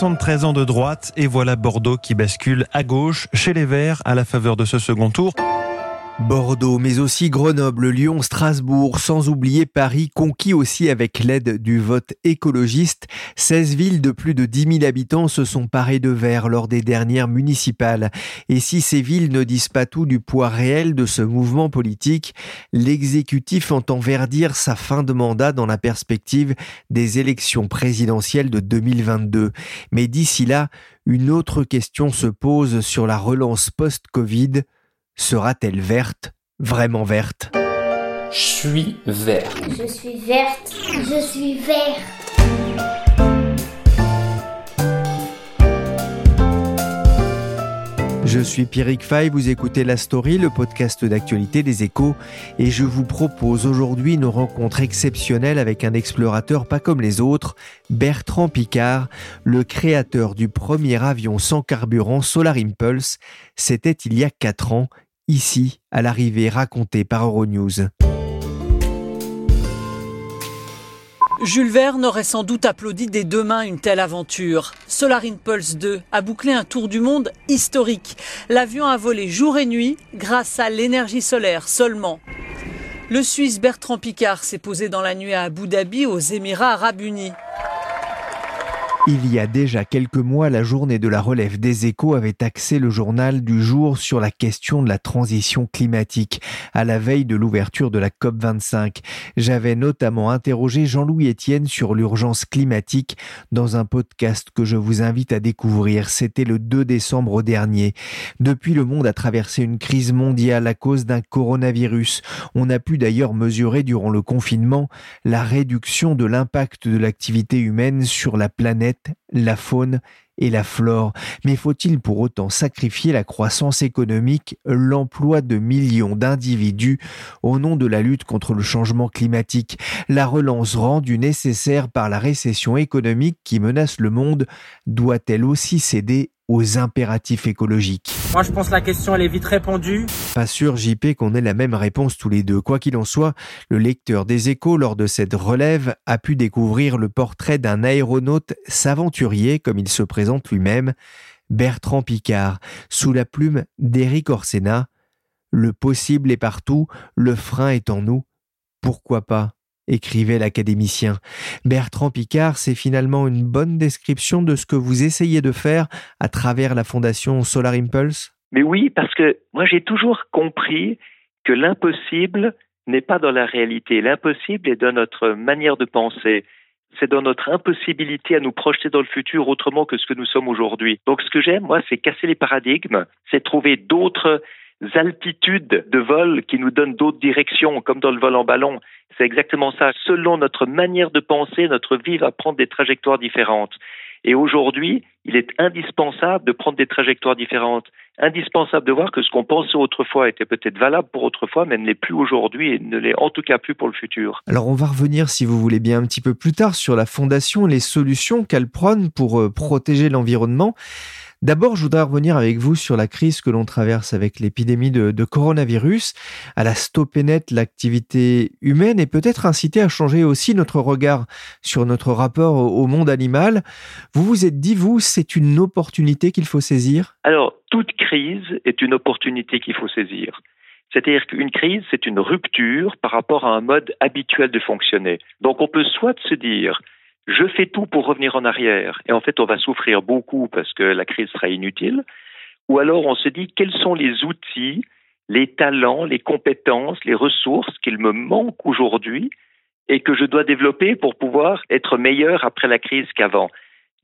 73 ans de droite et voilà Bordeaux qui bascule à gauche chez les Verts à la faveur de ce second tour. Bordeaux, mais aussi Grenoble, Lyon, Strasbourg, sans oublier Paris, conquis aussi avec l'aide du vote écologiste. 16 villes de plus de 10 000 habitants se sont parées de verre lors des dernières municipales. Et si ces villes ne disent pas tout du poids réel de ce mouvement politique, l'exécutif entend verdir sa fin de mandat dans la perspective des élections présidentielles de 2022. Mais d'ici là, une autre question se pose sur la relance post-Covid sera-t-elle verte, vraiment verte? Je suis vert. Je suis verte. Je suis vert. Je suis Pierrick Fay, vous écoutez La Story, le podcast d'actualité des échos, et je vous propose aujourd'hui une rencontre exceptionnelle avec un explorateur pas comme les autres, Bertrand Picard, le créateur du premier avion sans carburant Solar Impulse. C'était il y a 4 ans ici, à l'arrivée racontée par Euronews. Jules Verne aurait sans doute applaudi des deux mains une telle aventure. Solar Impulse 2 a bouclé un tour du monde historique. L'avion a volé jour et nuit grâce à l'énergie solaire seulement. Le Suisse Bertrand Picard s'est posé dans la nuit à Abu Dhabi aux Émirats arabes unis. Il y a déjà quelques mois, la journée de la relève des échos avait axé le journal du jour sur la question de la transition climatique, à la veille de l'ouverture de la COP25. J'avais notamment interrogé Jean-Louis Etienne sur l'urgence climatique dans un podcast que je vous invite à découvrir. C'était le 2 décembre dernier. Depuis, le monde a traversé une crise mondiale à cause d'un coronavirus. On a pu d'ailleurs mesurer durant le confinement la réduction de l'impact de l'activité humaine sur la planète la faune et la flore. Mais faut-il pour autant sacrifier la croissance économique, l'emploi de millions d'individus au nom de la lutte contre le changement climatique? La relance rendue nécessaire par la récession économique qui menace le monde doit-elle aussi céder aux impératifs écologiques Moi, je pense que la question, elle est vite répondue. Pas sûr, JP, qu'on ait la même réponse tous les deux. Quoi qu'il en soit, le lecteur des échos, lors de cette relève, a pu découvrir le portrait d'un aéronaute s'aventurier, comme il se présente lui-même, Bertrand Picard, sous la plume d'Éric Orsena. Le possible est partout, le frein est en nous. Pourquoi pas? Écrivait l'académicien. Bertrand Picard, c'est finalement une bonne description de ce que vous essayez de faire à travers la fondation Solar Impulse? Mais oui, parce que moi j'ai toujours compris que l'impossible n'est pas dans la réalité. L'impossible est dans notre manière de penser. C'est dans notre impossibilité à nous projeter dans le futur autrement que ce que nous sommes aujourd'hui. Donc ce que j'aime, moi, c'est casser les paradigmes, c'est trouver d'autres altitudes de vol qui nous donnent d'autres directions, comme dans le vol en ballon. C'est exactement ça. Selon notre manière de penser, notre vie va prendre des trajectoires différentes. Et aujourd'hui, il est indispensable de prendre des trajectoires différentes. Indispensable de voir que ce qu'on pensait autrefois était peut-être valable pour autrefois, mais ne l'est plus aujourd'hui et ne l'est en tout cas plus pour le futur. Alors on va revenir, si vous voulez bien, un petit peu plus tard sur la fondation et les solutions qu'elle prône pour euh, protéger l'environnement. D'abord, je voudrais revenir avec vous sur la crise que l'on traverse avec l'épidémie de, coronavirus. Elle a stoppé net l'activité humaine et peut-être incité à changer aussi notre regard sur notre rapport au, monde animal. Vous vous êtes dit, vous, c'est une opportunité qu'il faut saisir Alors, toute crise est une opportunité qu'il faut saisir. C'est-à-dire qu'une crise, c'est une rupture par rapport à un mode habituel de fonctionner. Donc on peut soit se dire, je fais tout pour revenir en arrière, et en fait on va souffrir beaucoup parce que la crise sera inutile, ou alors on se dit quels sont les outils, les talents, les compétences, les ressources qu'il me manque aujourd'hui et que je dois développer pour pouvoir être meilleur après la crise qu'avant?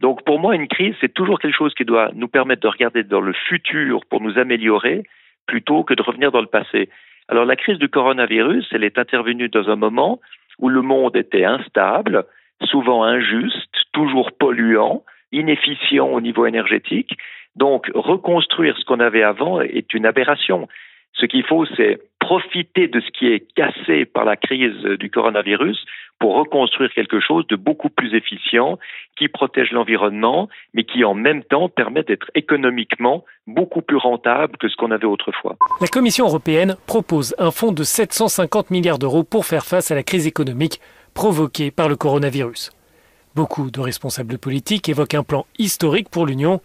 Donc pour moi, une crise, c'est toujours quelque chose qui doit nous permettre de regarder dans le futur pour nous améliorer plutôt que de revenir dans le passé. Alors la crise du coronavirus, elle est intervenue dans un moment où le monde était instable, souvent injuste, toujours polluant, inefficient au niveau énergétique. Donc, reconstruire ce qu'on avait avant est une aberration. Ce qu'il faut, c'est profiter de ce qui est cassé par la crise du coronavirus pour reconstruire quelque chose de beaucoup plus efficient, qui protège l'environnement, mais qui en même temps permet d'être économiquement beaucoup plus rentable que ce qu'on avait autrefois. La Commission européenne propose un fonds de 750 milliards d'euros pour faire face à la crise économique provoquée par le coronavirus. Beaucoup de responsables politiques évoquent un plan historique pour l'Union.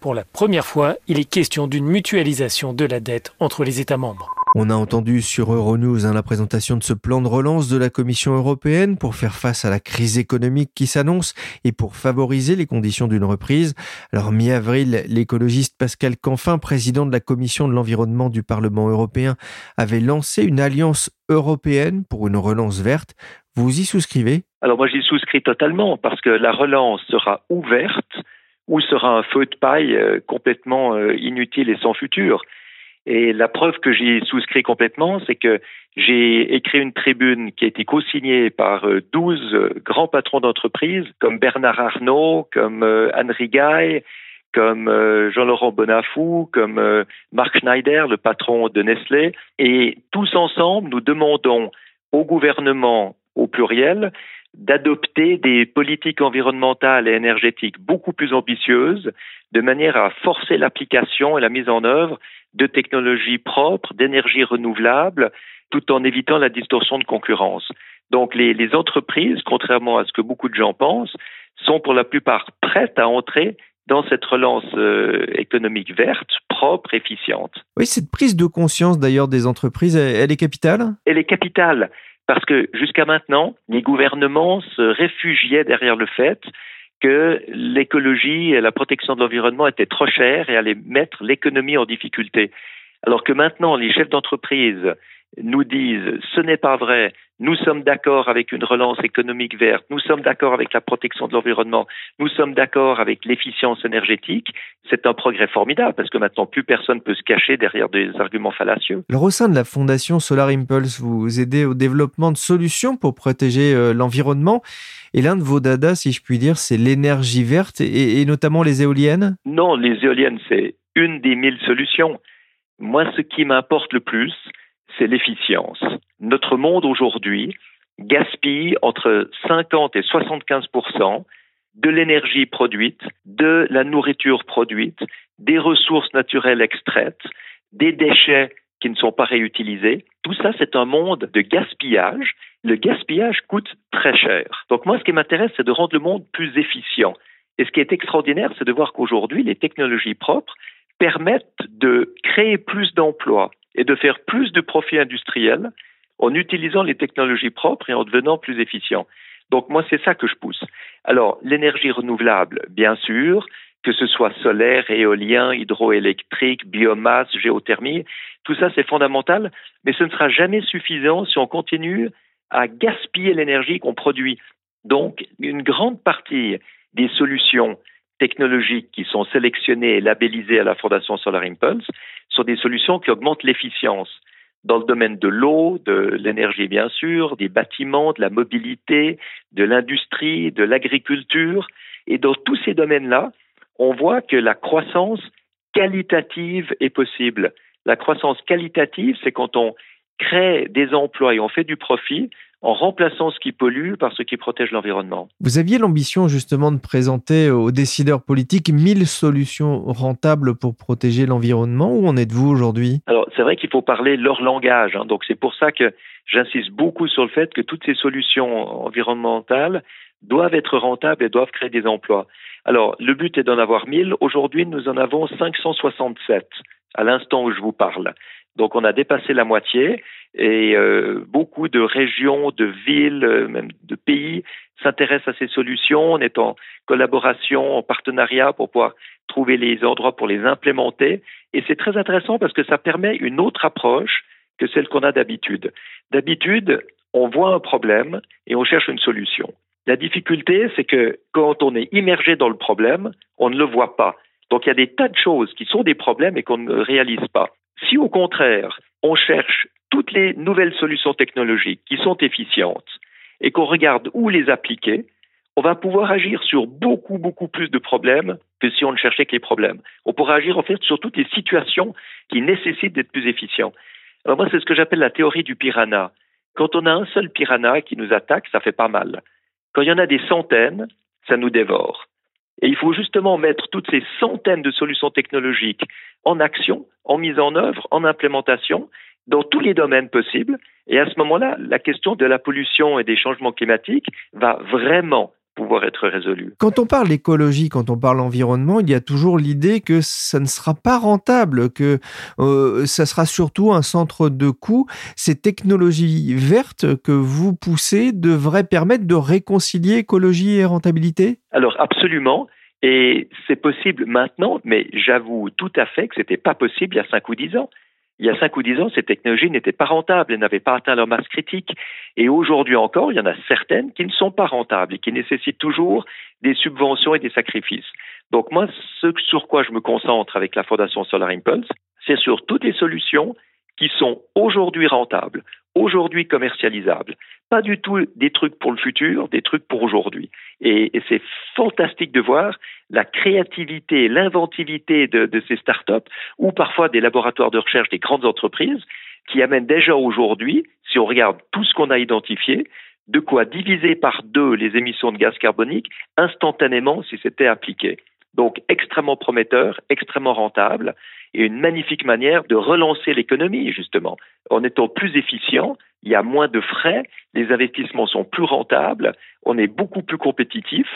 Pour la première fois, il est question d'une mutualisation de la dette entre les États membres. On a entendu sur Euronews hein, la présentation de ce plan de relance de la Commission européenne pour faire face à la crise économique qui s'annonce et pour favoriser les conditions d'une reprise. Alors mi-avril, l'écologiste Pascal Canfin, président de la Commission de l'environnement du Parlement européen, avait lancé une alliance européenne pour une relance verte. Vous y souscrivez? Alors moi j'y souscris totalement parce que la relance sera ouverte ou sera un feu de paille euh, complètement euh, inutile et sans futur. Et la preuve que j'y souscris complètement, c'est que j'ai écrit une tribune qui a été co-signée par 12 euh, grands patrons d'entreprise, comme Bernard Arnault, comme euh, Anne Rigaille, comme euh, Jean-Laurent Bonafou, comme Marc Schneider, le patron de Nestlé. Et tous ensemble, nous demandons au gouvernement, au pluriel, d'adopter des politiques environnementales et énergétiques beaucoup plus ambitieuses, de manière à forcer l'application et la mise en œuvre de technologies propres, d'énergie renouvelable, tout en évitant la distorsion de concurrence. Donc les, les, entreprises, contrairement à ce que beaucoup de gens pensent, sont pour la plupart prêtes à entrer dans cette relance euh, économique verte, propre, efficiente. Oui, cette prise de conscience d'ailleurs des entreprises, elle est capitale? Elle est capitale parce que jusqu'à maintenant, les gouvernements se réfugiaient derrière le fait que l'écologie et la protection de l'environnement étaient trop chères et allaient mettre l'économie en difficulté. Alors que maintenant, les chefs d'entreprise nous disent ce n'est pas vrai, nous sommes d'accord avec une relance économique verte, nous sommes d'accord avec la protection de l'environnement, nous sommes d'accord avec l'efficience énergétique, c'est un progrès formidable parce que maintenant plus personne peut se cacher derrière des arguments fallacieux. Alors au sein de la fondation Solar Impulse, vous aidez au développement de solutions pour protéger euh, l'environnement. Et l'un de vos dadas, si je puis dire, c'est l'énergie verte et, et notamment les éoliennes. Non, les éoliennes, c'est une des mille solutions. Moi, ce qui m'importe le plus, c'est l'efficience. Notre monde aujourd'hui gaspille entre 50 et 75% de l'énergie produite, de la nourriture produite, des ressources naturelles extraites, des déchets qui ne sont pas réutilisés. Tout ça, c'est un monde de gaspillage. Le gaspillage coûte très cher. Donc moi, ce qui m'intéresse, c'est de rendre le monde plus efficient. Et ce qui est extraordinaire, c'est de voir qu'aujourd'hui, les technologies propres permettent de créer plus d'emplois et de faire plus de profits industriels en utilisant les technologies propres et en devenant plus efficient. Donc moi, c'est ça que je pousse. Alors, l'énergie renouvelable, bien sûr, que ce soit solaire, éolien, hydroélectrique, biomasse, géothermie, tout ça c'est fondamental, mais ce ne sera jamais suffisant si on continue à gaspiller l'énergie qu'on produit. Donc, une grande partie des solutions technologiques qui sont sélectionnées et labellisées à la Fondation Solar Impulse sont des solutions qui augmentent l'efficience dans le domaine de l'eau, de l'énergie bien sûr, des bâtiments, de la mobilité, de l'industrie, de l'agriculture. Et dans tous ces domaines-là, on voit que la croissance qualitative est possible. La croissance qualitative, c'est quand on crée des emplois et on fait du profit en remplaçant ce qui pollue par ce qui protège l'environnement. Vous aviez l'ambition justement de présenter aux décideurs politiques 1000 solutions rentables pour protéger l'environnement. Où en êtes-vous aujourd'hui? Alors c'est vrai qu'il faut parler leur langage. Hein. donc c'est pour ça que j'insiste beaucoup sur le fait que toutes ces solutions environnementales doivent être rentables et doivent créer des emplois. Alors le but est d'en avoir 1000. Aujourd'hui nous en avons 567 à l'instant où je vous parle. Donc on a dépassé la moitié et euh, beaucoup de régions, de villes, euh, même de pays s'intéressent à ces solutions. On est en collaboration, en partenariat pour pouvoir trouver les endroits pour les implémenter. Et c'est très intéressant parce que ça permet une autre approche que celle qu'on a d'habitude. D'habitude, on voit un problème et on cherche une solution. La difficulté, c'est que quand on est immergé dans le problème, on ne le voit pas. Donc il y a des tas de choses qui sont des problèmes et qu'on ne réalise pas. Si au contraire, on cherche toutes les nouvelles solutions technologiques qui sont efficientes et qu'on regarde où les appliquer, on va pouvoir agir sur beaucoup, beaucoup plus de problèmes que si on ne cherchait que les problèmes. On pourra agir en fait sur toutes les situations qui nécessitent d'être plus efficient. Alors moi, c'est ce que j'appelle la théorie du piranha. Quand on a un seul piranha qui nous attaque, ça fait pas mal. Quand il y en a des centaines, ça nous dévore. Et il faut justement mettre toutes ces centaines de solutions technologiques en action, en mise en œuvre, en implémentation, dans tous les domaines possibles. Et à ce moment-là, la question de la pollution et des changements climatiques va vraiment pouvoir être résolu. Quand on parle d'écologie, quand on parle environnement, il y a toujours l'idée que ça ne sera pas rentable, que euh, ça sera surtout un centre de coûts. Ces technologies vertes que vous poussez devraient permettre de réconcilier écologie et rentabilité? Alors absolument. Et c'est possible maintenant, mais j'avoue tout à fait que ce n'était pas possible il y a 5 ou 10 ans il y a cinq ou dix ans, ces technologies n'étaient pas rentables, elles n'avaient pas atteint leur masse critique. Et aujourd'hui encore, il y en a certaines qui ne sont pas rentables et qui nécessitent toujours des subventions et des sacrifices. Donc moi, ce sur quoi je me concentre avec la Fondation Solar Impulse, c'est sur toutes les solutions qui sont aujourd'hui rentables, aujourd'hui commercialisables. Pas du tout des trucs pour le futur, des trucs pour aujourd'hui. Et, c'est fantastique de voir la créativité, l'inventivité de, de ces startups ou parfois des laboratoires de recherche des grandes entreprises qui amènent déjà aujourd'hui, si on regarde tout ce qu'on a identifié, de quoi diviser par deux les émissions de gaz carbonique instantanément si c'était appliqué. Donc extrêmement prometteur, extrêmement rentable et une magnifique manière de relancer l'économie, justement. En étant plus efficient, il y a moins de frais, les investissements sont plus rentables, on est beaucoup plus compétitif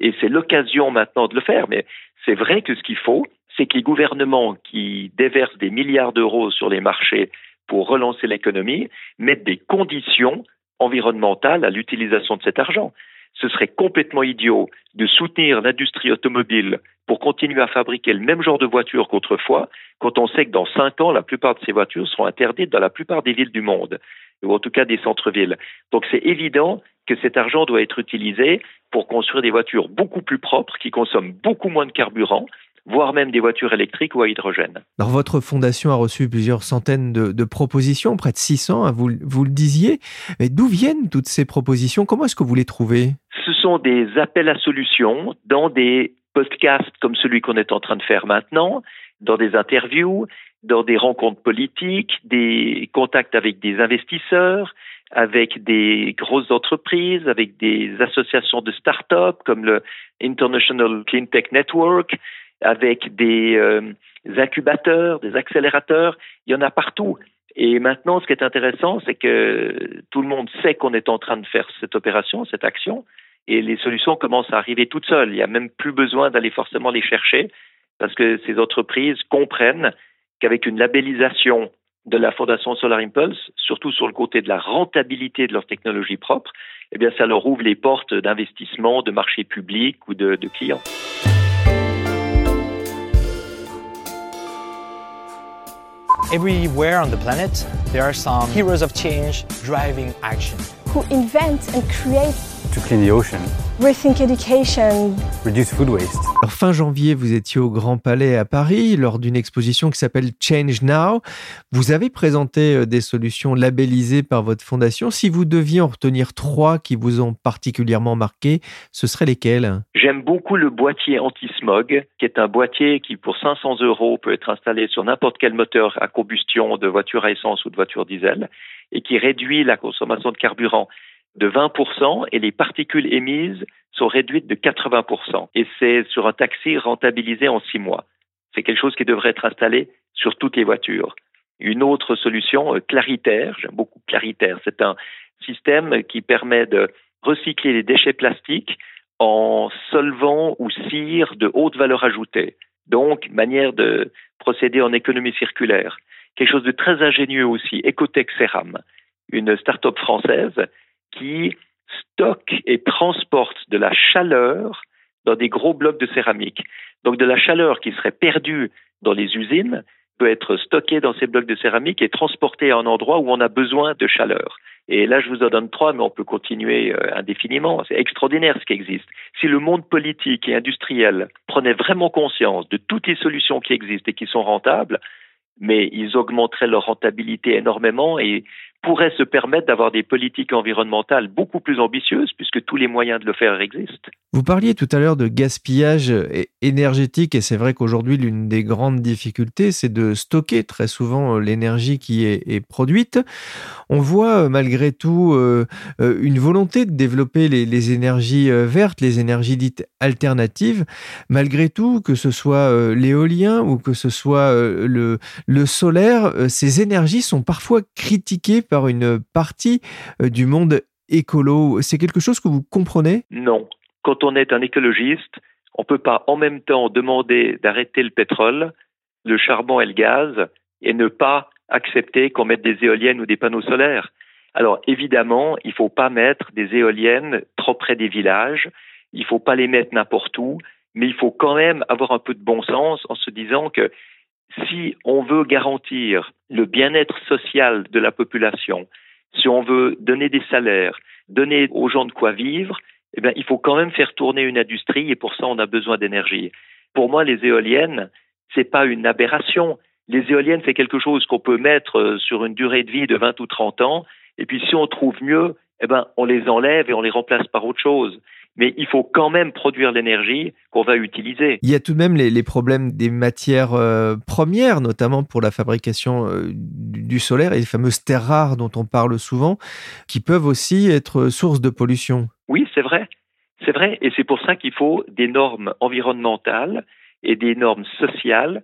et c'est l'occasion maintenant de le faire. Mais c'est vrai que ce qu'il faut, c'est que les gouvernements qui déversent des milliards d'euros sur les marchés pour relancer l'économie mettent des conditions environnementales à l'utilisation de cet argent ce serait complètement idiot de soutenir l'industrie automobile pour continuer à fabriquer le même genre de voitures qu'autrefois, quand on sait que dans cinq ans, la plupart de ces voitures seront interdites dans la plupart des villes du monde, ou en tout cas des centres-villes. Donc c'est évident que cet argent doit être utilisé pour construire des voitures beaucoup plus propres, qui consomment beaucoup moins de carburant, voire même des voitures électriques ou à hydrogène. Alors votre fondation a reçu plusieurs centaines de, propositions, près de 600, hein, vous, vous le disiez. Mais d'où viennent toutes ces propositions? Comment est-ce que vous les trouvez? Ce sont des appels à solutions dans des podcasts comme celui qu'on est en train de faire maintenant, dans des interviews, dans des rencontres politiques, des contacts avec des investisseurs, avec des grosses entreprises, avec des associations de start-up comme le International Clean Tech Network, avec des euh, incubateurs, des accélérateurs, il y en a partout. Et maintenant, ce qui est intéressant, c'est que tout le monde sait qu'on est en train de faire cette opération, cette action, et les solutions commencent à arriver toutes seules. Il n'y a même plus besoin d'aller forcément les chercher, parce que ces entreprises comprennent qu'avec une labellisation de la Fondation Solar Impulse, surtout sur le côté de la rentabilité de leur technologie propre, eh bien, ça leur ouvre les portes d'investissement, de marché public ou de, de clients. Everywhere on the planet, there are some heroes of change driving action. Who invent and create to clean the ocean. Rethink education. Reduce food waste. Alors, fin janvier, vous étiez au Grand Palais à Paris lors d'une exposition qui s'appelle Change Now. Vous avez présenté euh, des solutions labellisées par votre fondation. Si vous deviez en retenir trois qui vous ont particulièrement marqué, ce seraient lesquels? J'aime beaucoup le boîtier anti-smog, qui est un boîtier qui, pour 500 euros, peut être installé sur n'importe quel moteur à combustion de voiture à essence ou de voiture diesel et qui réduit la consommation de carburant de 20% et les particules émises sont réduites de 80%. Et c'est sur un taxi rentabilisé en six mois. C'est quelque chose qui devrait être installé sur toutes les voitures. Une autre solution, euh, Claritaire, j'aime beaucoup Claritaire, c'est un système qui permet de recycler les déchets plastiques en solvant ou cire de haute valeur ajoutée. Donc, manière de procéder en économie circulaire. Quelque chose de très ingénieux aussi, Ecotech Ceram, une start-up française qui stocke et transporte de la chaleur dans des gros blocs de céramique. Donc de la chaleur qui serait perdue dans les usines peut être stockée dans ces blocs de céramique et transportée à un endroit où on a besoin de chaleur. Et là, je vous en donne trois, mais on peut continuer euh, indéfiniment. C'est extraordinaire ce qui existe. Si le monde politique et industriel prenait vraiment conscience de toutes les solutions qui existent et qui sont rentables, mais ils augmenteraient leur rentabilité énormément et pourrait se permettre d'avoir des politiques environnementales beaucoup plus ambitieuses puisque tous les moyens de le faire existent. Vous parliez tout à l'heure de gaspillage énergétique et c'est vrai qu'aujourd'hui l'une des grandes difficultés c'est de stocker très souvent euh, l'énergie qui est, produite. On voit euh, malgré tout euh, une volonté de développer les, énergies vertes, les énergies dites alternatives. Malgré tout, que ce soit l'éolien ou que ce soit le, le solaire, ces énergies sont parfois critiquées par une partie du monde écolo. C'est quelque chose que vous comprenez? Non. Quand on est un écologiste, on ne peut pas en même temps demander d'arrêter le pétrole, le charbon et le gaz et ne pas accepter qu'on mette des éoliennes ou des panneaux solaires. Alors évidemment, il ne faut pas mettre des éoliennes trop près des villages, il ne faut pas les mettre n'importe où, mais il faut quand même avoir un peu de bon sens en se disant que si on veut garantir le bien-être social de la population, si on veut donner des salaires, donner aux gens de quoi vivre, eh il faut quand même faire tourner une industrie et pour ça, on a besoin d'énergie. Pour moi, les éoliennes, c'est pas une aberration. Les éoliennes, c'est quelque chose qu'on peut mettre euh, sur une durée de vie de 20 ou 30 ans. Et puis, si on trouve mieux, eh ben, on les enlève et on les remplace par autre chose mais il faut quand même produire l'énergie qu'on va utiliser. Il y a tout de même les, problèmes des matières euh, premières, notamment pour la fabrication euh, du solaire et les fameuses terres rares dont on parle souvent, qui peuvent aussi être source de pollution. Oui, c'est vrai. C'est vrai, et c'est pour ça qu'il faut des normes environnementales et des normes sociales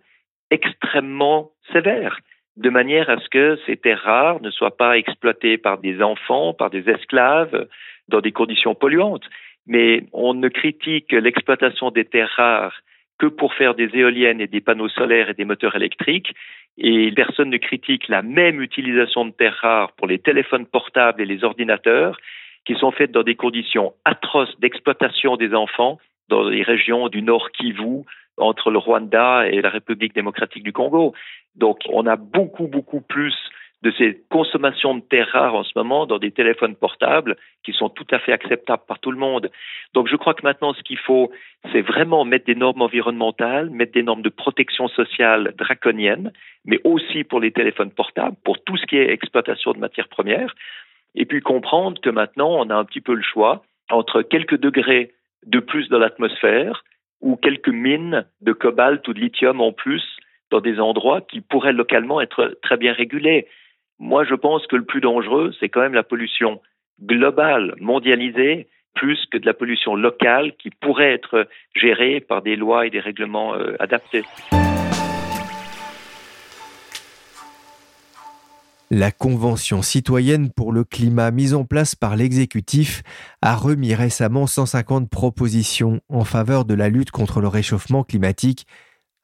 extrêmement sévères, de manière à ce que ces terres rares ne soient pas exploitées par des enfants, par des esclaves, dans des conditions polluantes mais on ne critique l'exploitation des terres rares que pour faire des éoliennes et des panneaux solaires et des moteurs électriques, et personne ne critique la même utilisation de terres rares pour les téléphones portables et les ordinateurs, qui sont faites dans des conditions atroces d'exploitation des enfants dans les régions du Nord Kivu, entre le Rwanda et la République démocratique du Congo. Donc on a beaucoup, beaucoup plus de ces consommations de terres rares en ce moment dans des téléphones portables qui sont tout à fait acceptables par tout le monde. Donc je crois que maintenant ce qu'il faut, c'est vraiment mettre des normes environnementales, mettre des normes de protection sociale draconiennes, mais aussi pour les téléphones portables, pour tout ce qui est exploitation de matières premières, et puis comprendre que maintenant on a un petit peu le choix entre quelques degrés de plus dans l'atmosphère ou quelques mines de cobalt ou de lithium en plus dans des endroits qui pourraient localement être très bien régulés. Moi, je pense que le plus dangereux, c'est quand même la pollution globale, mondialisée, plus que de la pollution locale qui pourrait être gérée par des lois et des règlements euh, adaptés. La Convention citoyenne pour le climat mise en place par l'exécutif a remis récemment 150 propositions en faveur de la lutte contre le réchauffement climatique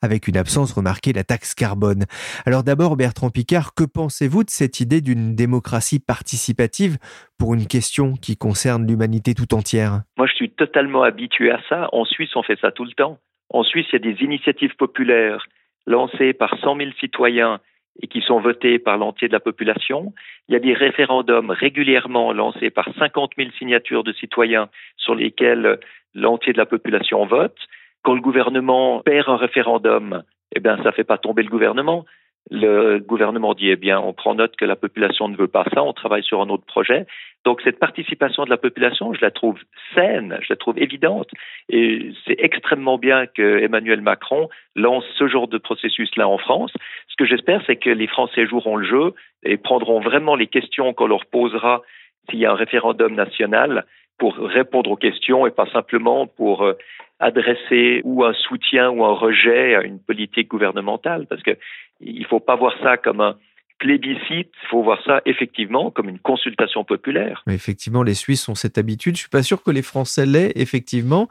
avec une absence remarquée la taxe carbone. Alors d'abord, Bertrand Picard, que pensez-vous de cette idée d'une démocratie participative pour une question qui concerne l'humanité tout entière? Moi, je suis totalement habitué à ça. En Suisse, on fait ça tout le temps. En Suisse, il y a des initiatives populaires lancées par 100 000 citoyens et qui sont votées par l'entier de la population. Il y a des référendums régulièrement lancés par 50 000 signatures de citoyens sur lesquels l'entier de la population vote. Quand le gouvernement perd un référendum, eh bien, ça fait pas tomber le gouvernement. Le gouvernement dit, eh bien, on prend note que la population ne veut pas ça, on travaille sur un autre projet. Donc, cette participation de la population, je la trouve saine, je la trouve évidente. Et c'est extrêmement bien que Emmanuel Macron lance ce genre de processus-là en France. Ce que j'espère, c'est que les Français joueront le jeu et prendront vraiment les questions qu'on leur posera s'il y a un référendum national pour répondre aux questions et pas simplement pour euh, adresser ou un soutien ou un rejet à une politique gouvernementale, parce que il faut pas voir ça comme un plébiscite, il faut voir ça effectivement comme une consultation populaire. effectivement, les Suisses ont cette habitude. Je suis pas sûr que les Français l'aient, effectivement.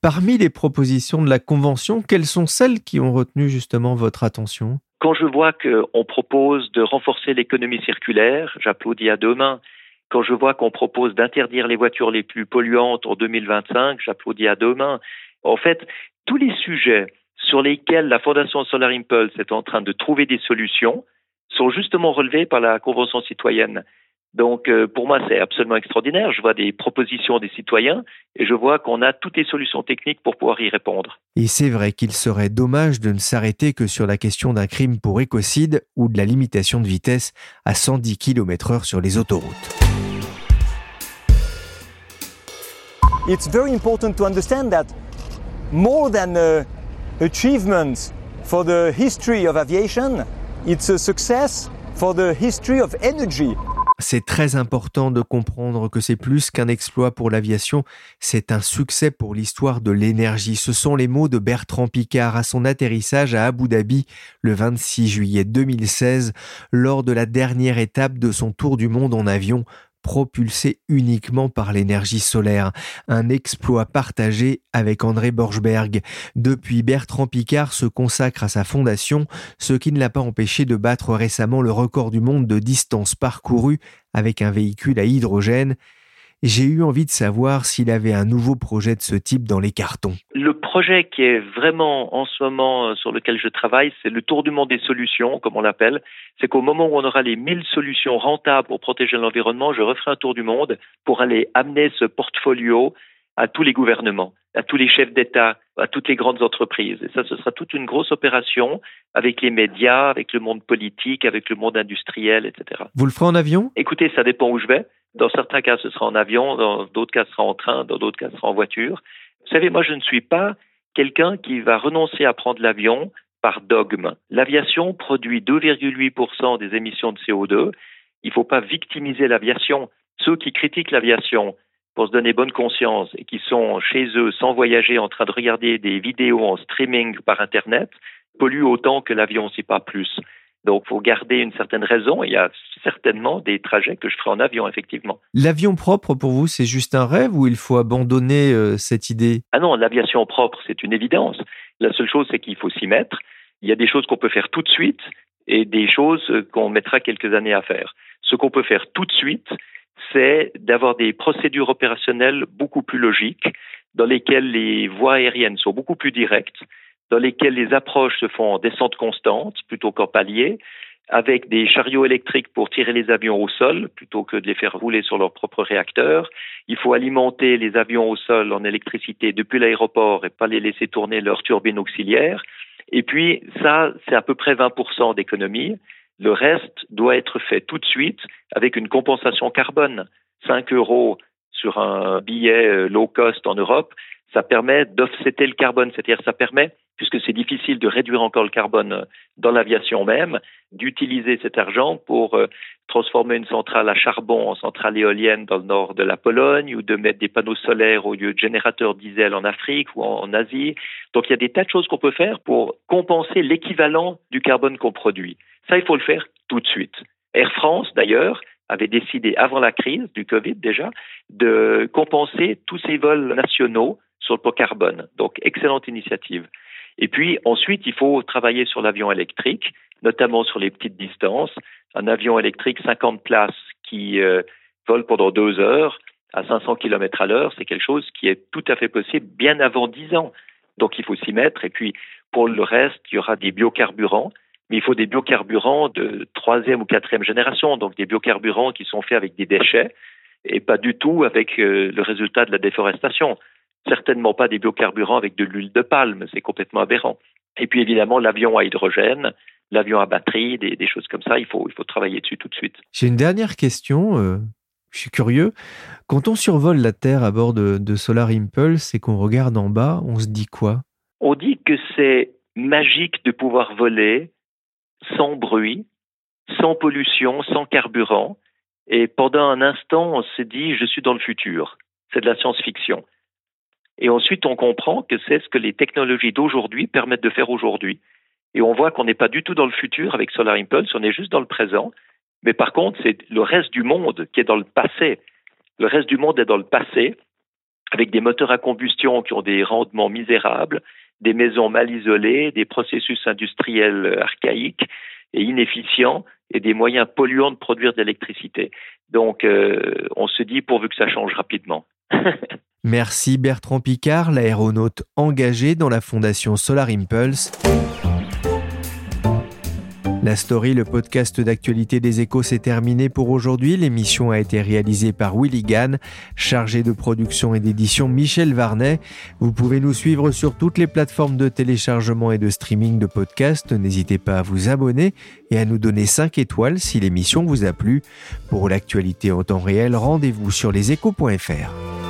Parmi les propositions de la Convention, quelles sont celles qui ont retenu justement votre attention? Quand je vois qu'on propose de renforcer l'économie circulaire, j'applaudis à deux mains. Quand je vois qu'on propose d'interdire les voitures les plus polluantes en 2025, j'applaudis à deux mains. En fait, tous les sujets sur lesquels la Fondation Solar Impulse est en train de trouver des solutions sont justement relevés par la Convention citoyenne. Donc euh, pour moi, c'est absolument extraordinaire. Je vois des propositions des citoyens et je vois qu'on a toutes les solutions techniques pour pouvoir y répondre. Et c'est vrai qu'il serait dommage de ne s'arrêter que sur la question d'un crime pour écocide ou de la limitation de vitesse à 110 km/h sur les autoroutes. It's very important to understand that more than a achievement for the history of aviation, it's a success for the history of energy. C'est très important de comprendre que c'est plus qu'un exploit pour l'aviation, c'est un succès pour l'histoire de l'énergie. Ce sont les mots de Bertrand Piccard à son atterrissage à Abu Dhabi le 26 juillet 2016 lors de la dernière étape de son tour du monde en avion propulsé uniquement par l'énergie solaire, un exploit partagé avec André Borchberg. Depuis, Bertrand Picard se consacre à sa fondation, ce qui ne l'a pas empêché de battre récemment le record du monde de distance parcourue avec un véhicule à hydrogène j'ai eu envie de savoir s'il avait un nouveau projet de ce type dans les cartons. Le projet qui est vraiment en ce moment euh, sur lequel je travaille, c'est le tour du monde des solutions, comme on l'appelle. C'est qu'au moment où on aura les 1000 solutions rentables pour protéger l'environnement, je referai un tour du monde pour aller amener ce portfolio à tous les gouvernements, à tous les chefs d'État, à toutes les grandes entreprises. Et ça, ce sera toute une grosse opération avec les médias, avec le monde politique, avec le monde industriel, etc. Vous le ferez en avion? Écoutez, ça dépend où je vais. Dans certains cas, ce sera en avion, dans d'autres cas, ce sera en train, dans d'autres cas, ce sera en voiture. Vous savez, moi, je ne suis pas quelqu'un qui va renoncer à prendre l'avion par dogme. L'aviation produit 2,8% des émissions de CO2. Il ne faut pas victimiser l'aviation. Ceux qui critiquent l'aviation pour se donner bonne conscience et qui sont chez eux sans voyager en train de regarder des vidéos en streaming par Internet polluent autant que l'avion, si pas plus. Donc, faut garder une certaine raison. Il y a certainement des trajets que je ferai en avion, effectivement. L'avion propre, pour vous, c'est juste un rêve ou il faut abandonner euh, cette idée? Ah non, l'aviation propre, c'est une évidence. La seule chose, c'est qu'il faut s'y mettre. Il y a des choses qu'on peut faire tout de suite et des choses qu'on mettra quelques années à faire. Ce qu'on peut faire tout de suite, c'est d'avoir des procédures opérationnelles beaucoup plus logiques, dans lesquelles les voies aériennes sont beaucoup plus directes, dans lesquelles les approches se font en descente constante plutôt qu'en palier, avec des chariots électriques pour tirer les avions au sol plutôt que de les faire rouler sur leur propre réacteur. Il faut alimenter les avions au sol en électricité depuis l'aéroport et pas les laisser tourner leurs turbines auxiliaires. Et puis ça, c'est à peu près 20% d'économie. Le reste doit être fait tout de suite avec une compensation carbone. 5 euros sur un billet euh, low cost en Europe, ça permet d'offsetter le carbone, c'est-à-dire ça permet puisque c'est difficile de réduire encore le carbone dans l'aviation même, d'utiliser cet argent pour euh, transformer une centrale à charbon en centrale éolienne dans le nord de la Pologne ou de mettre des panneaux solaires au lieu de générateurs diesel en Afrique ou en, Asie. Donc il y a des tas de choses qu'on peut faire pour compenser l'équivalent du carbone qu'on produit. Ça, il faut le faire tout de suite. Air France, d'ailleurs, avait décidé, avant la crise du Covid déjà, de compenser tous ses vols nationaux sur le pot carbone. Donc, excellente initiative. Et puis ensuite, il faut travailler sur l'avion électrique, notamment sur les petites distances. Un avion électrique 50 places qui euh, vole pendant deux heures à 500 km à l'heure, c'est quelque chose qui est tout à fait possible bien avant 10 ans. Donc il faut s'y mettre. Et puis pour le reste, il y aura des biocarburants, mais il faut des biocarburants de troisième ou quatrième génération, donc des biocarburants qui sont faits avec des déchets et pas du tout avec euh, le résultat de la déforestation certainement pas des biocarburants avec de l'huile de palme, c'est complètement aberrant. Et puis évidemment l'avion à hydrogène, l'avion à batterie, des, choses comme ça, il faut, il faut travailler dessus tout de suite. J'ai une dernière question, euh, je suis curieux. Quand on survole la Terre à bord de, de Solar Impulse et qu'on regarde en bas, on se dit quoi? On dit que c'est magique de pouvoir voler sans bruit, sans pollution, sans carburant. Et pendant un instant, on se dit, je suis dans le futur. C'est de la science-fiction. Et ensuite, on comprend que c'est ce que les technologies d'aujourd'hui permettent de faire aujourd'hui. Et on voit qu'on n'est pas du tout dans le futur avec Solar Impulse, on est juste dans le présent. Mais par contre, c'est le reste du monde qui est dans le passé. Le reste du monde est dans le passé, avec des moteurs à combustion qui ont des rendements misérables, des maisons mal isolées, des processus industriels archaïques et inefficients, et des moyens polluants de produire de l'électricité. Donc, euh, on se dit pourvu que ça change rapidement. Merci Bertrand Picard, l'aéronaute engagé dans la fondation Solar Impulse. La story, le podcast d'actualité des échos, s'est terminé pour aujourd'hui. L'émission a été réalisée par Willy Gann, chargé de production et d'édition Michel Varnet. Vous pouvez nous suivre sur toutes les plateformes de téléchargement et de streaming de podcasts. N'hésitez pas à vous abonner et à nous donner 5 étoiles si l'émission vous a plu. Pour l'actualité en temps réel, rendez-vous sur leséchos.fr.